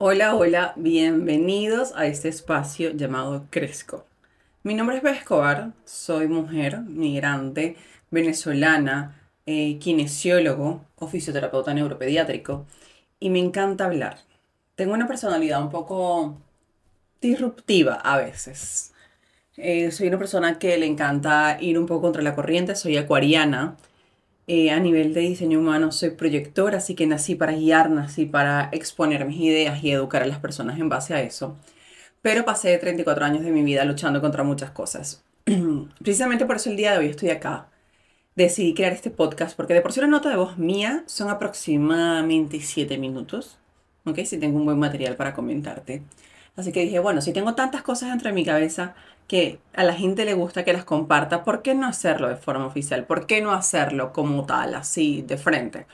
Hola, hola, bienvenidos a este espacio llamado Cresco. Mi nombre es Bea Escobar, soy mujer, migrante, venezolana, eh, kinesiólogo o fisioterapeuta neuropediátrico y me encanta hablar. Tengo una personalidad un poco disruptiva a veces. Eh, soy una persona que le encanta ir un poco contra la corriente, soy acuariana eh, a nivel de diseño humano soy proyectora, así que nací para guiar, nací para exponer mis ideas y educar a las personas en base a eso. Pero pasé 34 años de mi vida luchando contra muchas cosas. Precisamente por eso el día de hoy estoy acá. Decidí crear este podcast porque de por sí una nota de voz mía son aproximadamente 7 minutos. ¿Ok? Si tengo un buen material para comentarte. Así que dije, bueno, si tengo tantas cosas entre mi cabeza que a la gente le gusta que las comparta, ¿por qué no hacerlo de forma oficial? ¿Por qué no hacerlo como tal, así, de frente?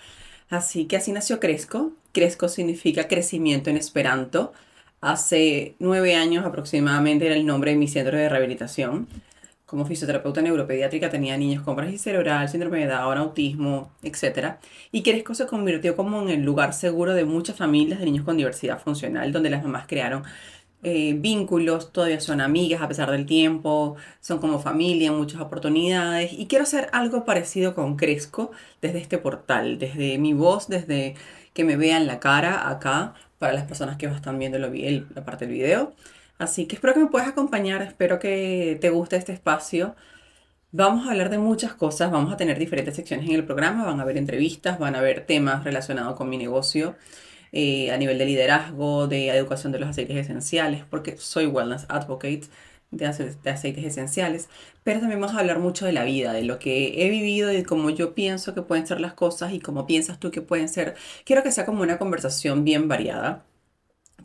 Así que así nació Cresco. Cresco significa crecimiento en esperanto. Hace nueve años aproximadamente era el nombre de mi centro de rehabilitación. Como fisioterapeuta neuropediátrica tenía niños con parálisis cerebral, síndrome de Down, autismo, etc. Y Cresco se convirtió como en el lugar seguro de muchas familias de niños con diversidad funcional, donde las mamás crearon eh, vínculos, todavía son amigas a pesar del tiempo, son como familia muchas oportunidades y quiero hacer algo parecido con Cresco desde este portal, desde mi voz, desde que me vean la cara acá para las personas que están viendo la parte del video. Así que espero que me puedas acompañar, espero que te guste este espacio. Vamos a hablar de muchas cosas, vamos a tener diferentes secciones en el programa, van a haber entrevistas, van a haber temas relacionados con mi negocio eh, a nivel de liderazgo, de educación de los aceites esenciales, porque soy wellness advocate de, aceites esenciales, pero también vamos a hablar mucho de la vida, de lo que he vivido, de cómo yo pienso que pueden ser las cosas y cómo piensas tú que pueden ser. Quiero que sea como una conversación bien variada,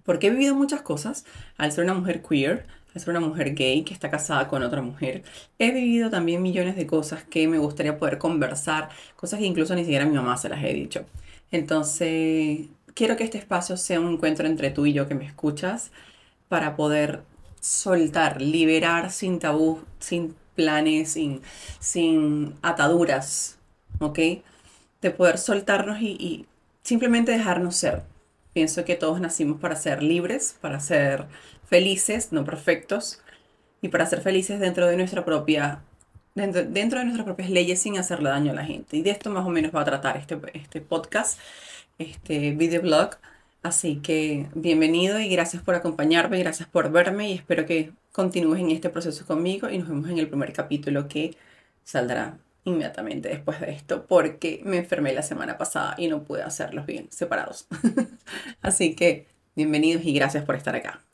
porque he vivido muchas cosas al ser una mujer queer, al ser una mujer gay que está casada con otra mujer. He vivido también millones de cosas que me gustaría poder conversar, cosas que incluso ni siquiera mi mamá se las he dicho. Entonces, quiero que este espacio sea un encuentro entre tú y yo que me escuchas para poder soltar, liberar sin tabú, sin planes, sin, sin ataduras, ¿ok? De poder soltarnos y simplemente dejarnos ser. Pienso que todos nacimos para ser libres, para ser felices, no perfectos, y para ser felices dentro de nuestra propia Dentro, dentro, de nuestras propias leyes sin hacerle daño a la gente. Y de esto más o menos va a tratar este, este podcast este videoblog. Así que bienvenido y gracias por acompañarme, gracias por verme y espero que continúes en este proceso conmigo y nos vemos en el primer capítulo que saldrá inmediatamente después de esto porque me enfermé la semana pasada y no pude hacerlos bien separados. Así que bienvenidos y gracias por estar acá.